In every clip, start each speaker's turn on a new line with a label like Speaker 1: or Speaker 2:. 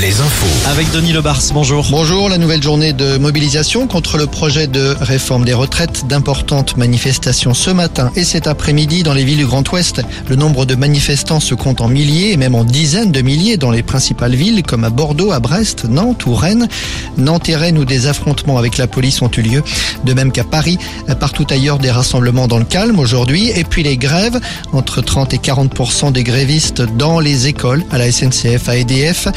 Speaker 1: les infos.
Speaker 2: Avec Denis Lebars, bonjour.
Speaker 3: Bonjour, la nouvelle journée de mobilisation contre le projet de réforme des retraites. D'importantes manifestations ce matin et cet après-midi dans les villes du Grand Ouest. Le nombre de manifestants se compte en milliers et même en dizaines de milliers dans les principales villes comme à Bordeaux, à Brest, Nantes ou Rennes. Nantes et Rennes où des affrontements avec la police ont eu lieu. De même qu'à Paris, partout ailleurs des rassemblements dans le calme aujourd'hui. Et puis les grèves, entre 30 et 40% des grévistes dans les écoles, à la SNCF, à EDF.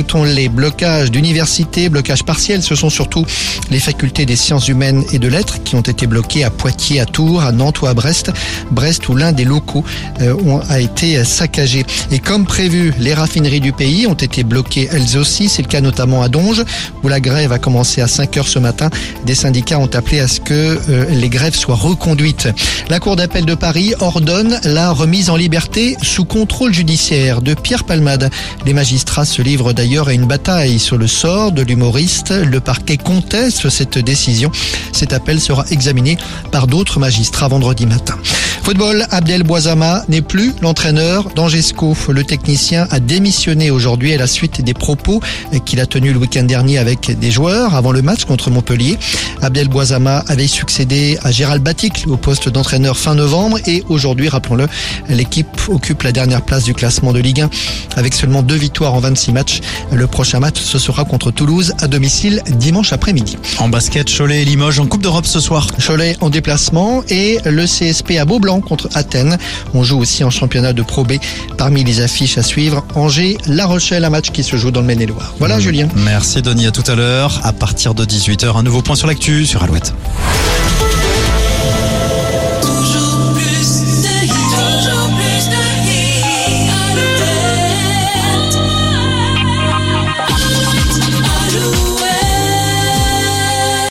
Speaker 3: Ajoutons les blocages d'universités, blocages partiels. Ce sont surtout les facultés des sciences humaines et de lettres qui ont été bloquées à Poitiers, à Tours, à Nantes ou à Brest. Brest où l'un des locaux euh, a été saccagé. Et comme prévu, les raffineries du pays ont été bloquées elles aussi. C'est le cas notamment à Donge où la grève a commencé à 5 heures ce matin. Des syndicats ont appelé à ce que euh, les grèves soient reconduites. La Cour d'appel de Paris ordonne la remise en liberté sous contrôle judiciaire de Pierre Palmade. Les magistrats se livrent d'ailleurs à une bataille sur le sort de l'humoriste. Le parquet conteste cette décision. Cet appel sera examiné par d'autres magistrats vendredi matin. Football, Abdel Boisama n'est plus l'entraîneur d'Angesco. Le technicien a démissionné aujourd'hui à la suite des propos qu'il a tenus le week-end dernier avec des joueurs avant le match contre Montpellier. Abdel Boisama avait succédé à Gérald Batic au poste d'entraîneur fin novembre et aujourd'hui, rappelons-le, l'équipe occupe la dernière place du classement de Ligue 1 avec seulement deux victoires en 26 matchs. Le prochain match, ce sera contre Toulouse à domicile dimanche après-midi.
Speaker 2: En basket, Cholet et Limoges en Coupe d'Europe ce soir.
Speaker 3: Cholet en déplacement et le CSP à Beaublanc contre Athènes. On joue aussi en championnat de Pro B. Parmi les affiches à suivre, Angers, La Rochelle, un match qui se joue dans le Maine-et-Loire. Voilà,
Speaker 2: Mmh.
Speaker 3: Julien.
Speaker 2: Merci Denis, à tout à l'heure. À partir de 18h, un nouveau point sur l'actu sur Alouette.